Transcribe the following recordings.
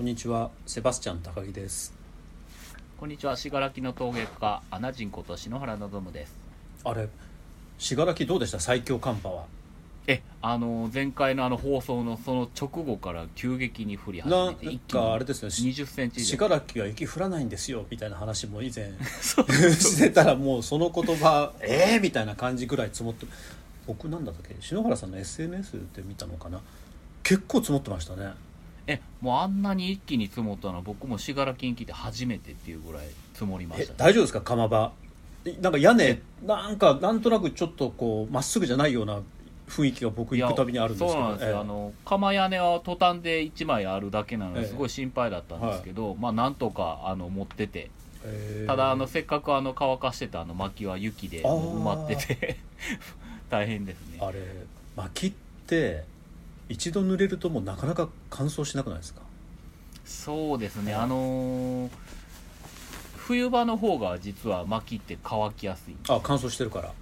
こんにちは、セバスチャン高木です。こんにちは、信楽の陶芸家、アナジンこと篠原望です。あれ、信楽どうでした？最強寒波は。え、あの、前回のあの放送のその直後から急激に降り始めて、一気かあれにですね、し20センチ以信上。楽は雪降らないんですよみたいな話も以前そう してたらもうその言葉えー？みたいな感じぐらい積もって僕なんだったっけ？篠原さんの SNS で見たのかな？結構積もってましたねえ、もうあんなに一気に積もったのは僕も信楽に来て初めてっていうぐらい積もりまえした、ね。大丈夫ですか？釜場。なんか屋根なんかなんとなくちょっとこうまっすぐじゃないような雰囲気が僕行くたびにあるんですけど。そうなんですよ、ええ。あの釜屋根はトタンで1枚あるだけなのええ。ですごい心配だったんですけど、まあなんとかあの持ってて。え。ーただあのせっかくあの乾かしてたあの薪は雪で埋まってて。大変ですね。あれ薪って一度濡れるともうなかなか乾燥しなくないですか？そうですね、はい。あのー冬場の方が実は薪って乾きやすいあ乾燥してるから。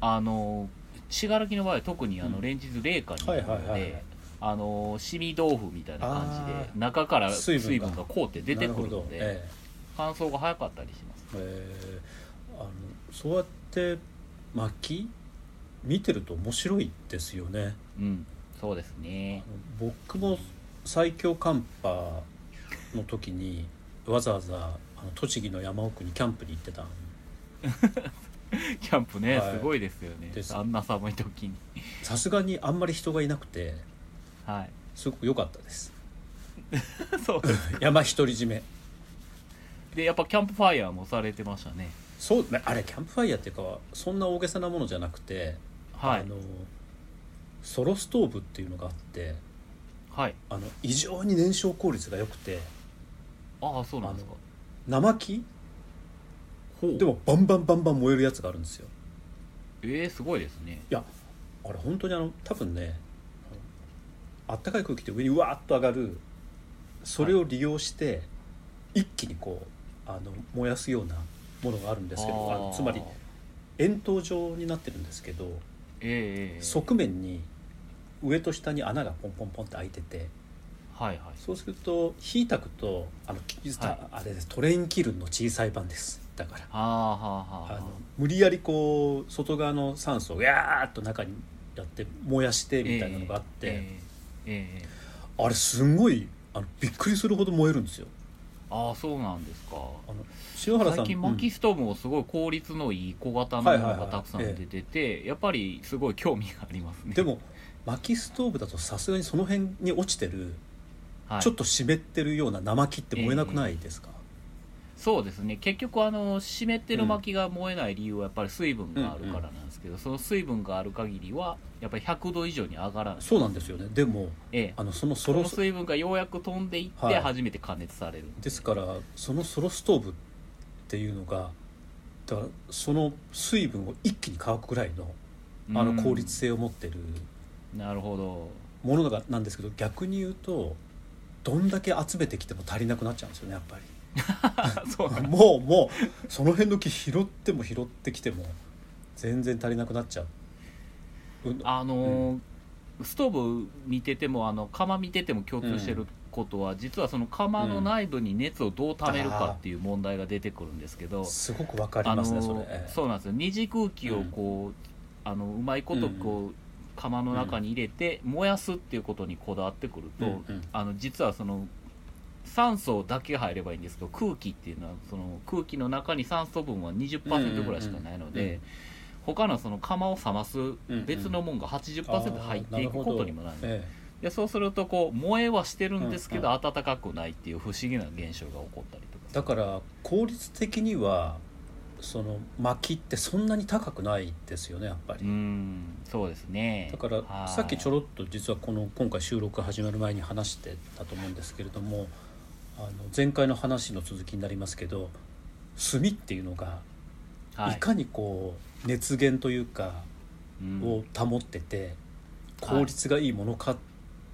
あのー信楽の場合は特にあうん。の連日冷夏になるのであのーしみ豆腐みたいな感じで中から水分が。凍って出てくるのでえ乾燥が早かったりします。ええー。あのそうやって薪見てると面白いですよね。うんそうですね。僕も最強寒波の時にわざわざあの栃木の山奥にキャンプに行ってたん。キャンプね、はい。すごいですよね。あんな寒い時に。さすがにあんまり人がいなくてはい。すごく良かったです。そう。山独り占め。でやっぱキャンプファイヤーもされてましたね。そうねあれキャンプファイヤーっていうかそんな大げさなものじゃなくて、はい。あのソロストーブっていうのがあってはい。あの異常に燃焼効率が良くてああそうなんですか。生木？ほう。でもバンバンバンバン燃えるやつがあるんですよ。えー、すごいですね。いやあれ本当にあの多分ねあったかい空気って上にうわーっと上がるそれを利用して、一気にこうあの燃やすようなものがあるんですけどあのつまり円筒状になってるんですけどええええ側面に上と下に穴がポンポンポンって開いててはいはい。そうすると火炊くとあの、きはい。あれです。トレインキルンの小さい版です。だから。はあはあはああの無理やりこう外側の酸素をやーっと中にやって燃やしてみたいなのがあって、えええええあれすんごいあのびっくりするほど燃えるんですよ。ああそうなんですか。あの篠原さん最近薪ストーブもすごい効率のいい小型のものがたくさん出ててやっぱりすごい興味がありますね。でも薪ストーブだとさすがにその辺に落ちてる、はい。ちょっと湿ってるような生木って燃えなくないですか、そうですね。結局あの湿ってる薪が燃えない理由はやっぱり水分があるからなんですけど、その水分がある限りはやっぱり100度以上に上がらない。そうなんですよね。でもええ。あのそのソそロの水分がようやく飛んでいってはい。初めて加熱される、ですからそのソロストーブっていうのがだからその水分を一気に乾くぐらいのあの効率性を持ってるうんなるほど。ものがなんですけど逆に言うとどんだけ集めてきても足りなくなっちゃうんですよねやっぱり。そうなん もうもうその辺の木拾っても拾ってきても全然足りなくなっちゃう。うん。あのーストーブ見ててもあの窯見てても共通してることは、実はその窯の内部に熱をどう溜めるかっていう問題が出てくるんですけど、すごくわかりますねーそれ。ええ。そうなんですよ。二次空気をこう、あのうまいことこう、窯の中に入れて燃やすっていうことにこだわってくると、うんうん。あの実はその酸素だけ入ればいいんですけど空気っていうのはその空気の中に酸素分は20%ぐらいしかないので、うんうんうん他のその釜を冷ますん別のもんが80%入っていくことにもなる,、えでそうするとこう燃えはしてるんですけど、うん暖かくないっていう不思議な現象が起こったりとかえだから効率的にはその薪ってそんなに高くないですよねやっぱり。うーんそうですね。だからはい。さっきちょろっと実はこの今回収録始まる前に話してたと思うんですけれどもあの前回の話の続きになりますけど炭っていうのがはい。いかにこう熱源というかうん。を保っててはい効率がいいものかっ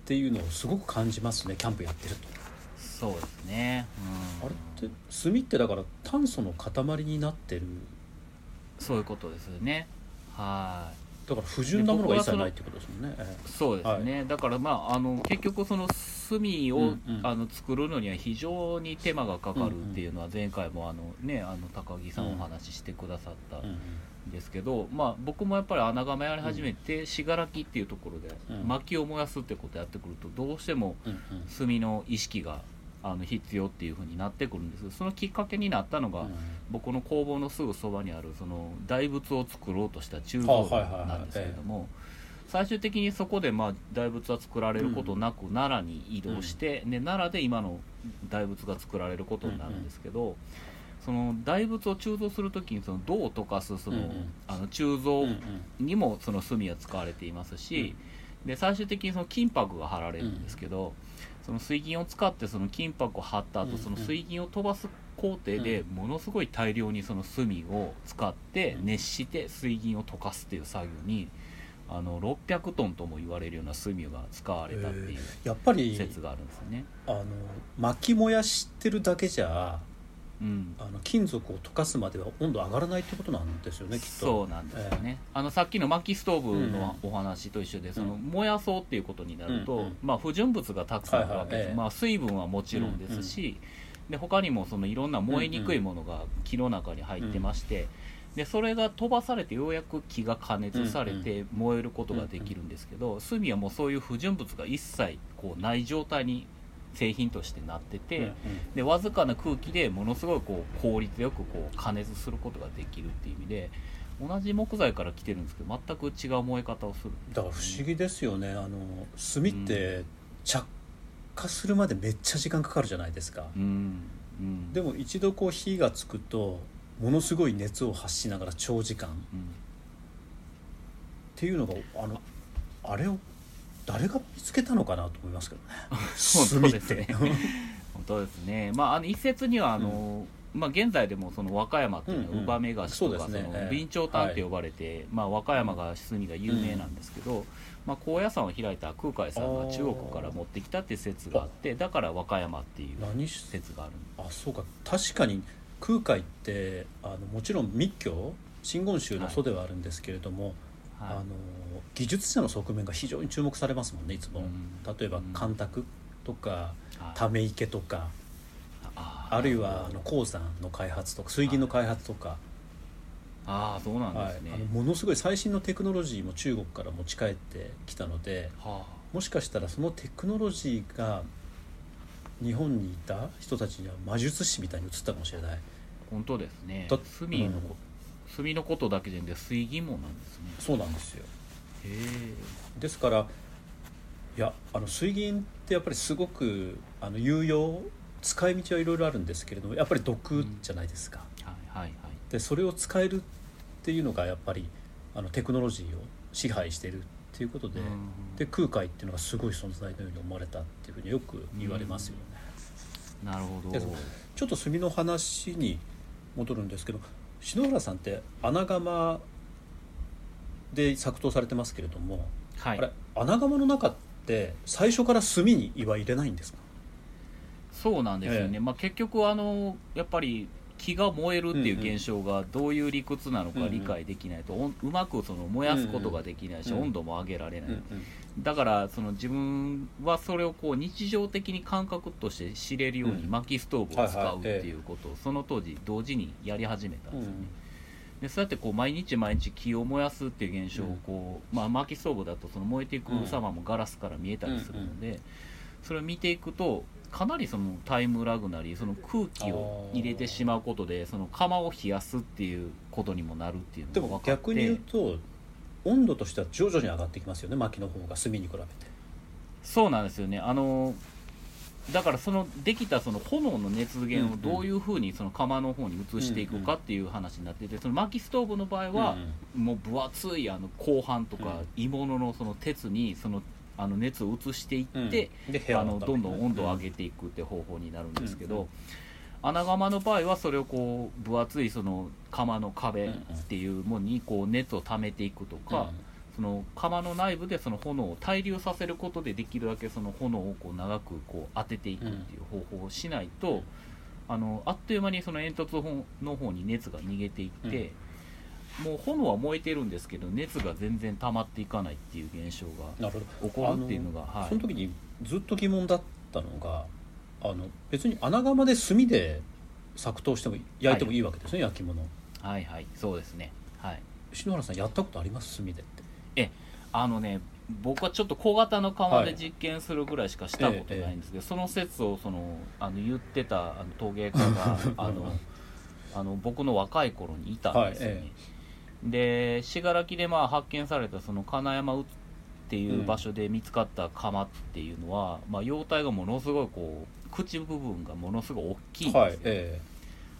ていうのをすごく感じますねキャンプやってると。そうですね、うん。あれ？って炭ってだから炭素の塊になってる。そういうことですよね。はだから不純なものが一切ないってことですもんね。えそうですね、だからまああの結局その炭を、うんうん。あの作るのには非常に手間がかかるっていうのは前回もあのねあの高木さんお話ししてくださったんですけど、まあ僕もやっぱり穴窯やり始めて信楽っていうところでうん。薪を燃やすってことやってくるとどうしても炭の意識があの必要っていうふうになってくるんです。そのきっかけになったのが、うん。僕の工房のすぐそばにあるその大仏を作ろうとした鋳あ造なんですけれども最終的にそこでまあ大仏は作られることなく奈良に移動して、で奈良で今の大仏が作られることになるんですけど、その大仏を鋳造する時にその銅を溶かすその、うんうん。あの鋳造うんうん。にもその炭は使われていますし、で最終的にその金箔が貼られるんですけど、その水銀を使ってその金箔を貼った後、うんうん。その水銀を飛ばす工程でものすごい大量にその炭を使ってうん。熱して水銀を溶かすっていう作業にあの600トンとも言われるような炭が使われたっていうやっぱり説があるんですよね。あの薪燃やしてるだけじゃうん。あの金属を溶かすまでは温度上がらないってことなんですよねきっと。そうなんですよね、あのさっきの薪ストーブのお話と一緒で、そのうん。燃やそうっていうことになると、うんうん。まあ、不純物がたくさんあるわけです、はいはい。ええ。まあ、水分はもちろんですし、で他にもそのいろんな燃えにくいものが木の中に入ってまして、でそれが飛ばされてようやく木が加熱されて燃えることができるんですけど、炭はもうそういう不純物が一切こうない状態に製品としてなってて、でわずかな空気でものすごいこう効率よくこう加熱することができるっていう意味で同じ木材から来てるんですけど全く違う燃え方をする。だから不思議ですよね。あの炭って着火するまでめっちゃ時間かかるじゃないですか、うん。うん。でも一度こう火がつくとものすごい熱を発しながら長時間。っうん。ていうのがあのあれを誰が見つけたのかなと思いますけどね。本当ですね。炭って本当ですね。まああの一説にはあの、まあ、現在でもその和歌山っていうのうんうんは乳母目菓子とかその備長炭って呼ばれて、まあ、和歌山が炭が有名なんですけど、まあ、高野山を開いた空海さんが中国から持ってきたっていう説があってだから和歌山っていう説があるあそうか。確かに空海ってあのもちろん密教真言宗の祖ではあるんですけれども、はいあの技術者の側面が非常に注目されますもんねいつも、うん。例えばうん。干拓とかはい。ため池とかああるいはあの鉱山の開発とか水銀の開発とか、ああそうなんはいですね、あのものすごい最新のテクノロジーも中国から持ち帰ってきたのではもしかしたらそのテクノロジーが日本にいた人たちには魔術師みたいに映ったかもしれない。あ本当ですね。だ炭のこ、炭のことだけじゃなくて水銀もなんですね。そうなんですよ。へえ。ですからいやあの水銀ってやっぱりすごくあの有用使い道はいろいろあるんですけれどもやっぱり毒じゃないですか、はいはいはい。でそれを使えるっていうのがやっぱりあのテクノロジーを支配してるっていうことで,、うん。で空海っていうのがすごい存在のように思われたっていうふうによく言われますよね、なるほど。でちょっと炭の話に戻るんですけど篠原さんって穴窯で作刀されてますけれども、はい。あれ穴窯の中って最初から炭には入れないんですか？そうなんですよね、ええ。まあ、結局あのやっぱり木が燃えるっていううんうん現象がどういう理屈なのかうんうん理解できないと、うまくその燃やすことができないし、うんうん温度も上げられない、うんだからその自分はそれをこう日常的に感覚として知れるようにうん。薪ストーブを使うっていうことをその当時同時にやり始めたんうんですよね。でそうやってこう毎日毎日木を燃やすっていう現象をこう、まあ、薪ストーブだとその燃えていく様もガラスから見えたりするので、それを見ていくとかなりそのタイムラグなりその空気を入れてしまうことでその窯を冷やすっていうことにもなるっていうでも逆に言うと温度としては徐々に上がってきますよね薪の方が炭に比べて。そうなんですよね。あのだからそのできたその炎の熱源をどういうふうにその窯の方に移していくかっていう話になっててその薪ストーブの場合はもう分厚いあの鋼板とか鋳物のその鉄にそのあの熱を移していうん。って、で部屋あのどんどん温度を上げげていくって方法になるんですけど、うんうん。穴窯の場合はそれをこう分厚いその窯の壁っていうものにこう熱を溜めていくとか、その窯の内部でその炎を対流させることでできるだけその炎をこう長くこう当てていくっていう方法をしないと、あのあっという間にその煙突の方に熱が逃げていって、もう炎は燃えてるんですけど熱が全然溜まっていかないっていう現象が起こるっていうのがはい。その時にずっと疑問だったのがあの別に穴窯で炭で作刀しても焼いてもいいわけですね、焼き物。はいはいそうですね。はい。篠原さんやったことあります？炭でって。あのね僕はちょっと小型の窯で実験するぐらいしかしたことないんですけど、その説をそのあの言ってたあの陶芸家が あのあの僕の若い頃にいたんですよね、はいで信楽でまあ発見されたその金山うっていう場所で見つかった窯っていうのは、まあ、容体がものすごいこう口部分がものすごい大きいんですよ、はいえ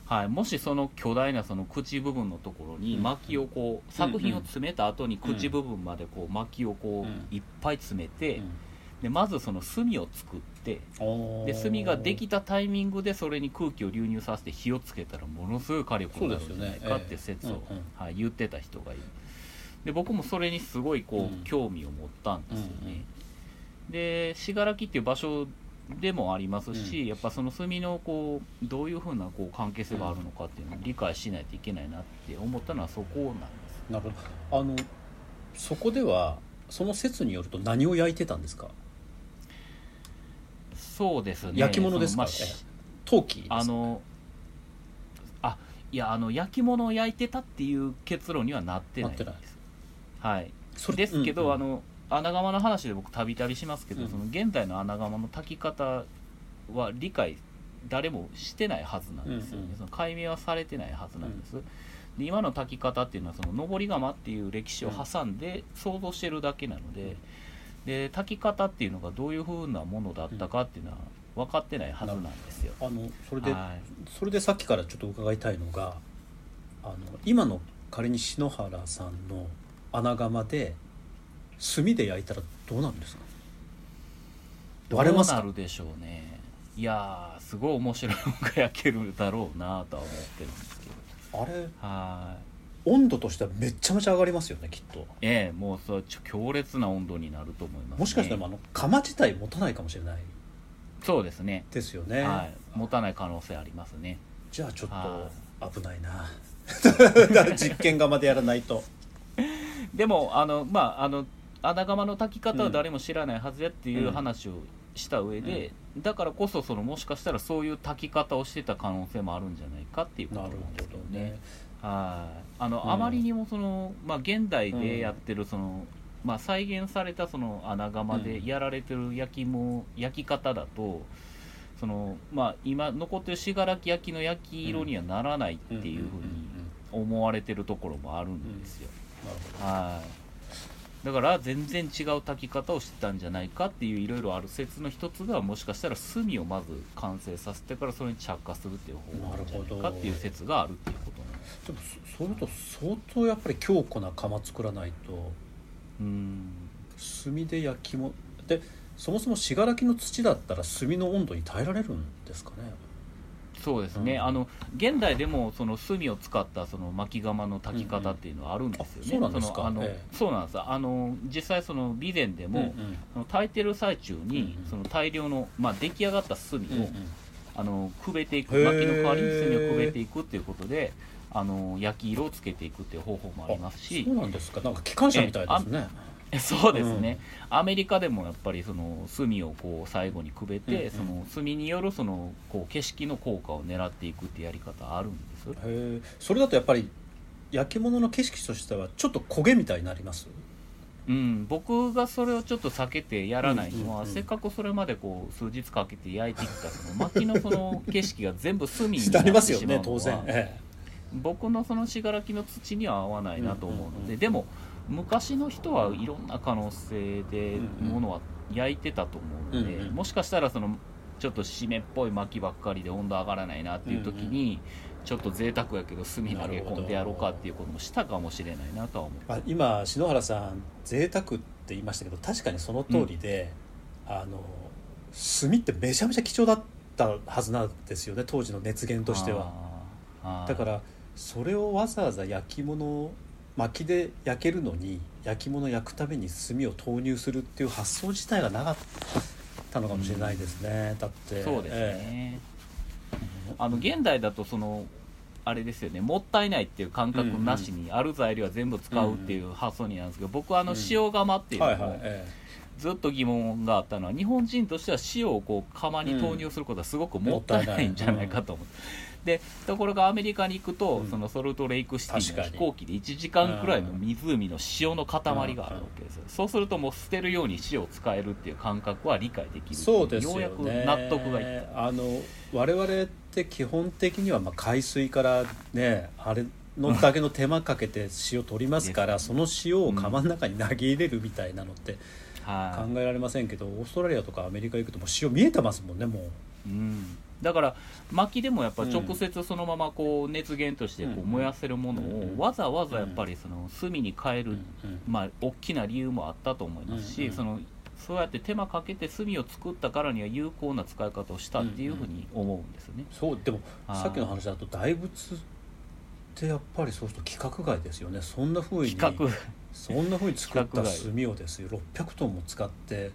はい、もしその巨大なその口部分のところにうん薪をこう、作品を詰めた後に口部分までこう薪をこうん。ういっぱい詰めえて、でまずその炭を作ってうんで炭ができたタイミングでそれに空気を流入させて火をつけたらものすごい火力になるんじゃないかって説を、そうですよね。えはい、言ってた人がいる。で僕もそれにすごいこう、うん。興味を持ったんですよね、うんうん。で信楽っていう場所でもありますし、うん。やっぱその炭のこうどういうふうなこう関係性があるのかっていうのを理解しないといけないなって思ったのはそこなんですなるほど。あのそこではその説によると何を焼いてたんですか？そうですね。焼き物ですか？陶器ですか？あのあいやあの焼き物を焼いてたっていう結論にはなってないんです。はい。それですけど、うんうん。あの穴窯の話で僕たびたびしますけど、うん。その現代の穴窯の炊き方は理解誰もしてないはずなんですよね、うんうん。その解明はされてないはずなんです、で今の炊き方っていうのはその上り窯っていう歴史を挟んで想像してるだけなので,、で炊き方っていうのがどういうふうなものだったかっていうのは分かってないはずなんですよ、あのそれで、はい。それでさっきからちょっと伺いたいのがあの今の仮に篠原さんの穴窯で炭で焼いたらどうなるんですか？どう割れますか？なるでしょうね。いやーすごい面白いのが焼けるだろうなとは思ってるんですけど。あれ？はい温度としてはめっちゃめちゃ上がりますよねきっと。ええもうそう強烈な温度になると思います、ね、もしかしたらあの窯自体持たないかもしれない。そうですね。ですよね、はい。持たない可能性ありますね。じゃあちょっはと危ないな。実験窯でやらないと。でもあのまああの穴窯の炊き方は誰も知らないはずやっていう話をした上で、だからこそそのもしかしたらそういう炊き方をしてた可能性もあるんじゃないかっていうことなんですけどねねはい。あの、うん。あまりにもその、まあ、現代でやってるその、まあ、再現されたその穴窯でやられてる焼きも焼き方だとその、まあ、今残ってる信楽焼きの焼き色にはならないっていうふうに思われてるところもあるんですよ、はい。だから全然違う炊き方をしてたんじゃないかっていういろいろある説の一つがもしかしたら炭をまず完成させてからそれに着火するっていう方法なかっていう説があるっていうこでもそそういうと相当やっぱり強固な窯作らないとうん。炭で焼きもでそもそも信楽の土だったら炭の温度に耐えられるんですかね？そうですね、うん。あの現代でもその炭を使ったその巻き窯の炊き方っていうのはあるんですよね、うんうんあそうなんですか。のあのえそうなんです。あの実際その備前でも、うんうん。その炊いてる最中に、その大量の、まあ、出来上がった炭を、うんうん。あのくべていく薪の代わりに炭をくべていくっていうことであの焼き色をつけていくっていう方法もありますし。そうなんですか。なんか機関車みたいですね。えそうですね、アメリカでもやっぱりその炭をこう最後にくべて、うんうん。その炭によるそのこう景色の効果を狙っていくってやり方あるんです？へえ。それだとやっぱり焼き物の景色としてはちょっと焦げみたいになります？うん、僕がそれをちょっと避けてやらないのは、うんうんうん。せっかくそれまでこう数日かけて焼いてきたその薪のその景色が全部炭にななりますよってしまうのは ね当然。え 僕のその信楽の土には合わないなと思うので、うんうんうんでも昔の人はいろんな可能性でうんうんものは焼いてたと思うので、うんうんもしかしたらそのちょっと湿っぽい薪ばっかりで温度上がらないなっていう時に、ちょっと贅沢やけど炭投げ込んでやろうかっていうこともしたかもしれないなとは思う。あ、今篠原さん贅沢って言いましたけど確かにその通りで、あの炭ってめちゃめちゃ貴重だったはずなんですよね当時の熱源としては。だからそれをわざわざ焼き物薪で焼けるのに焼き物焼くために炭を投入するっていう発想自体がなかったのかもしれないですね、だってそうですえね、あの現代だとそのあれですよね。もったいないっていう感覚なしに、ある材料は全部使うっていう発想になるんですけど僕はあの塩釜っていうのを、はずっと疑問があったのは日本人としては塩をこう釜に投入することはすごくもったいないんじゃないかと思って。でところがアメリカに行くと、うん。そのソルトレイクシティの飛行機で1時間くらいの湖の塩の塊があるわけですよ、そうするともう捨てるように塩を使えるっていう感覚は理解できえるそうですよね。ようやく納得がいった。あの我々って基本的にはまあ海水からねあれのだけの手間かけて塩取りますから、その塩を釜の中に投げ入れるみたいなのってはい。考えられませんけど、オーストラリアとかアメリカ行くともう塩見えてますもんねもう。うん、だから薪でもやっぱ直接そのままこう熱源としてこううん。燃やせるものうん。をわざわざやっぱりその炭に変える、うん。まあ大きな理由もあったと思いますし、そのそうやって手間かけて炭を作ったからには有効な使い方をしたっていうふうに思うんですよね。そうでもはい。さっきの話だと大仏ってやっぱりそうすると規格外ですよね。そんな風に企画そんな風に作った炭をですよ。600トンも使って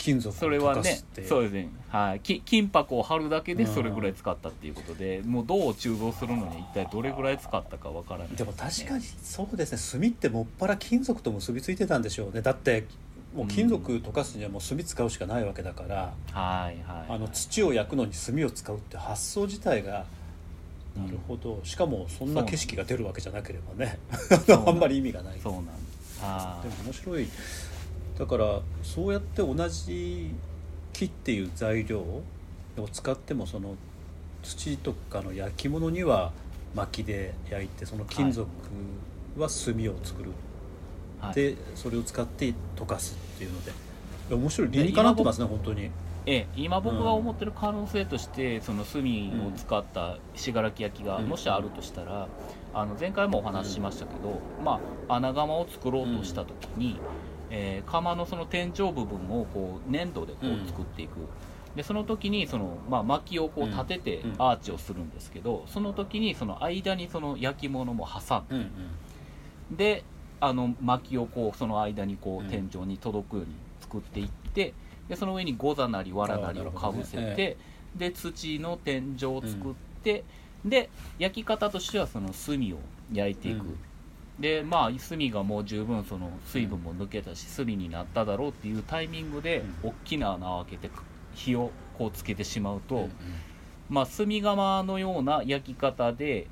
金属をそれはねそうですね、はい、き金箔を貼るだけでそれぐらい使ったっていうことで、もう銅を鋳造するのに一体どれぐらい使ったかわからない、でも確かにそうですね。炭ってもっぱら金属と結びついてたんでしょうね。だってもう金属溶かすにはもう炭使うしかないわけだから、はいはいあの土を焼くのに炭を使うって発想自体がなるほど、しかもそんな景色が出るわけじゃなければね。あんまり意味がないそうなんです。はい。でも面白いだからそうやって同じ木っていう材料を使ってもその土とかの焼き物には薪で焼いてその金属は炭を作る、はい。でそれを使って溶かすっていうので。面白い理にかなってますね本当に。ええ、今僕が思ってる可能性として、その炭を使った信楽焼がうん。もしあるとしたら、あの前回もお話ししましたけど、まあ、穴窯を作ろうとした時に、えー窯のその天井部分をこう粘土でこうんう作っていく、でその時にその、まあ、薪をこう立ててうん。アーチをするんですけど、その時にその間にその焼き物も挟んで、うんうん。であの薪をこうその間にこうんう天井に届くように作っていってでその上にゴザなり藁なりをかぶせて、ねで土の天井を作って、で焼き方としてはその炭を焼いていく、うんでまあ炭がもう十分その水分も抜けたし炭になっただろうっていうタイミングでう大きな穴を開けて火をこうつけてしまうと、まあ炭窯のような焼き方で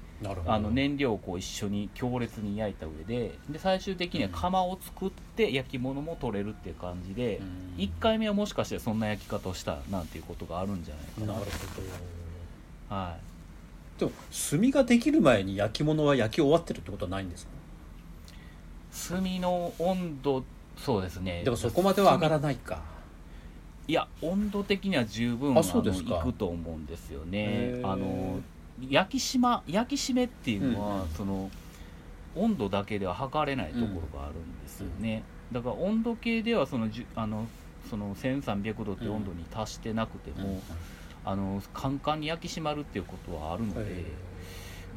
あの燃料をこう一緒に強烈に焼いた上でで最終的には窯を作って焼き物も取れるっていう感じで、うん。1回目はもしかしてそんな焼き方をしたなんていうことがあるんじゃないかな。るほど。な、はい、でも炭ができる前に焼き物は焼き終わってるってことはないんですか？炭の温度そうですね。でもそこまでは上がらないか。いや温度的には十分あそうですか。いくと思うんですよね。あの焼き島焼き締めっていうのは、うんうんその温度だけでは測れないところがあるんですよね、だから温度計ではそのじゅあのその1300度って温度に達してなくても、あのカンカンに焼き締まるっていうことはあるので、へ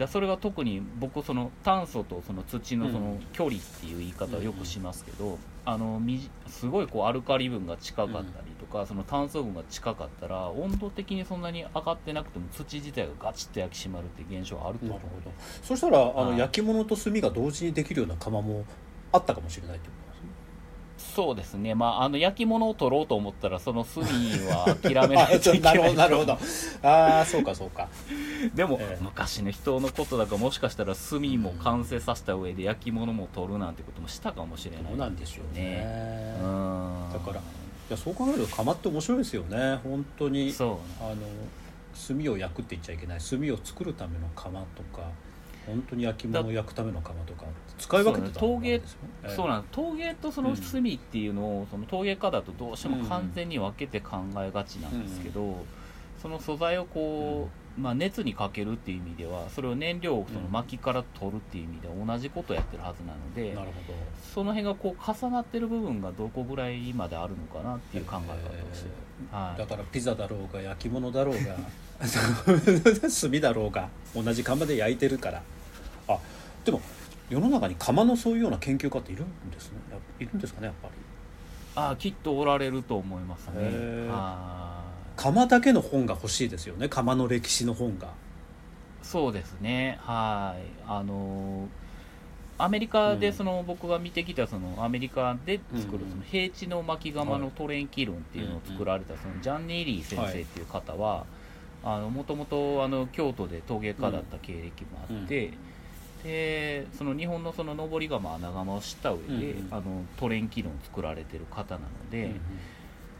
だそれが特に僕その炭素とその土のそのうん距離っていう言い方をよくしますけど、あのみじすごいこうアルカリ分が近かったりとか、その炭素分が近かったら温度的にそんなに上がってなくても土自体がガチッと焼き締まるっていう現象はあるとなる思うほど。そしたらあの、はい。焼き物と炭が同時にできるような窯もあったかもしれないってこと？そうですね。まああの焼き物を取ろうと思ったらその炭は諦めないといけな ないるほどなるほど。ああそうかそうか。でも、ええ。昔の人のことだからもしかしたら炭も完成させた上で焼き物も取るなんてこともしたかもしれないどうなんでしょうね。うん。だからいやそう考えると窯って面白いですよね。本当にそう。あの炭を焼くって言っちゃいけない。炭を作るための窯とか本当に焼き物を焼くための窯とか使い分けてたそうなん陶芸とその炭っていうのを、その陶芸家だとどうしても完全に分けて考えがちなんですけど、その素材をこう、まあ、熱にかけるっていう意味ではそれを燃料をそのうん薪から取るっていう意味では同じことをやってるはずなので、なるほど。その辺がこう重なってる部分がどこぐらいまであるのかなっていう考え方をしてる、はい。だからピザだろうが焼き物だろうが 炭だろうが同じ窯で焼いてるからあでも世の中に窯のそういうような研究家っているんですね。やいるんですかねやっぱり。ああきっとおられると思いますね。へー。は窯だけの本が欲しいですよね。窯の歴史の本が。そうですね。はい。あのアメリカでその、僕が見てきたそのアメリカで作るうんその平地の巻き釜のトレンキルンっていうのを作られたそのジャンニー・リー先生っていう方はもともと京都で陶芸家だった経歴もあって、でその日本のその登り窯穴窯を知った上で、うんうん。あのトレンキルンを作られてる方なので、うん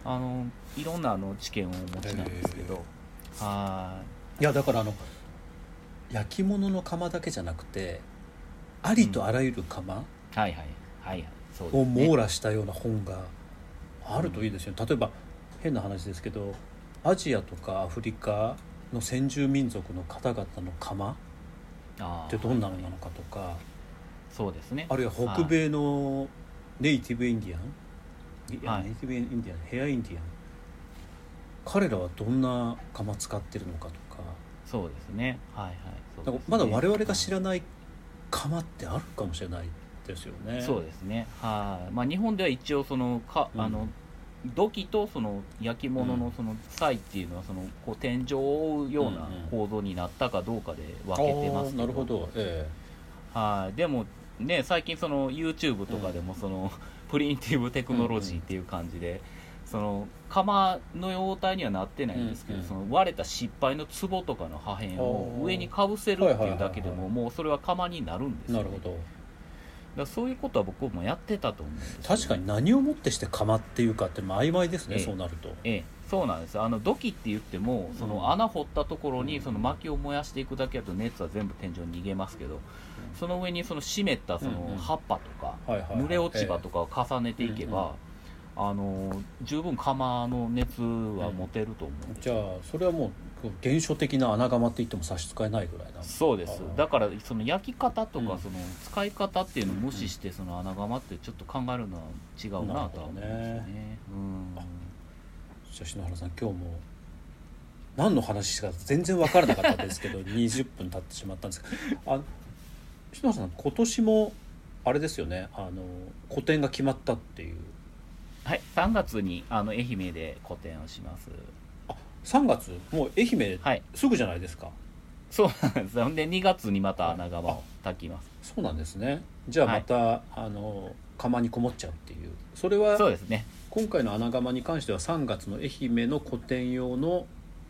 あのいろんなあの知見をお持ちなんですけど。はい。やだからあの焼き物の窯だけじゃなくてありとあらゆる窯いはいはいはいはい。そうですをね網羅したような本があるといいですよね。例えば変な話ですけどアジアとかアフリカの先住民族の方々の窯ってどんなのなのかとか。そうですね。あるいは北米のネイティブインディアン？はい。ネイティブインディアンヘアインディアン。彼らはどんな窯使ってるのかとか。そうですね。はいはい。そうまだ我々が知らない窯ってあるかもしれないですよね。そうですね。はい、まあ、日本では一応そのか、うん。あの土器とその焼き物のその際っていうのはそのこう天井を覆うような構造になったかどうかで分けてますけあーなるほど、えはい。でもね最近その YouTube とかでもその、プリンティブテクノロジーっていう感じで、その釜の容態にはなってないんですけど、うんうん。その割れた失敗の壺とかの破片を上にかぶせるっていうだけでももうそれは釜になるんですよ、なるほどだそういうことは僕もやってたと思うんですよ。確かに何をもってして窯っていうかっても曖昧ですね、ええ。そうなると。ええ、そうなんです。あの土器って言ってもその穴掘ったところにその薪を燃やしていくだけだと熱は全部天井に逃げますけどその上にその湿ったそうんうん。の葉っぱとかはいはいはい。濡れ落ち葉とかを重ねていけば、あの十分釜の熱は持てると思うじゃあそれはもう原初的な穴窯って言っても差し支えないぐらいな。そうです。だからその焼き方とかうん。その使い方っていうのを無視してその穴窯ってちょっと考えるのは違うなとは思うんですよね。うん。じゃあ篠原さん今日も何の話しか全然分からなかったですけど 20分経ってしまったんですけど。あ篠原さん今年もあれですよね。あの個展が決まったっていう。はい、3月にあの愛媛で個展をします。あ3月？もう愛媛はい、すぐじゃないですか、そうなんです。ほんで2月にまた穴窯を炊きます。そうなんですねじゃあまた、あの窯にこもっちゃうっていうそれはそうですね。今回の穴窯に関しては3月の愛媛の個展用の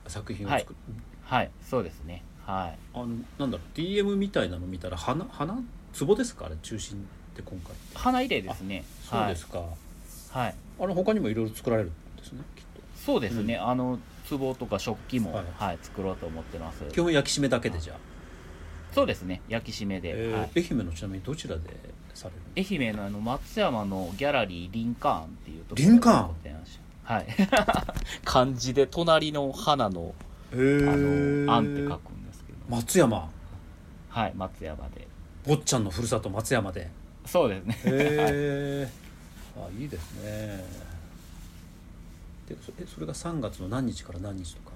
作品を作る、はい、そうですね。はい。あのなんだろう DM みたいなの見たら花花？壺ですか？あれ中心って今回花入れですね。そうですか、はい。はい、あの他にもいろいろ作られるんですねきっとそうですね。あの壺とか食器も、ははいい、作ろうと思ってます。基本焼き締めだけでじゃあ、そうですね。焼き締めで。えーはい、愛媛のちなみにどちらでされる愛媛のあの松山のギャラリーリンカーンっていうところリンカーン？はい。漢字で隣の花のへあーの「あん」って書くんですけど。松山？はい、松山で。坊ちゃんのふるさと松山でそうですね。へえ あいいですねでそえそれが3月の何日から何日とか？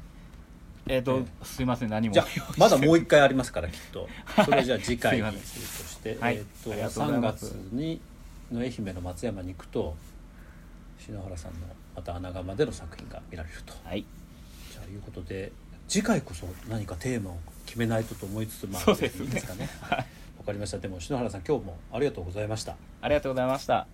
えっ、と、えすいません、何も。じゃあまだもう一回ありますからきっと。それはじゃあ次回に するとして、はい。えっととうござい3ます。月にの愛媛の松山に行くと篠原さんのまた穴窯での作品が見られると。はい。じゃあいうことで次回こそ何かテーマを決めないとと思いつつまあそうですね。いいですかね。はい。わかりました。でも篠原さん今日もありがとうございました。ありがとうございました。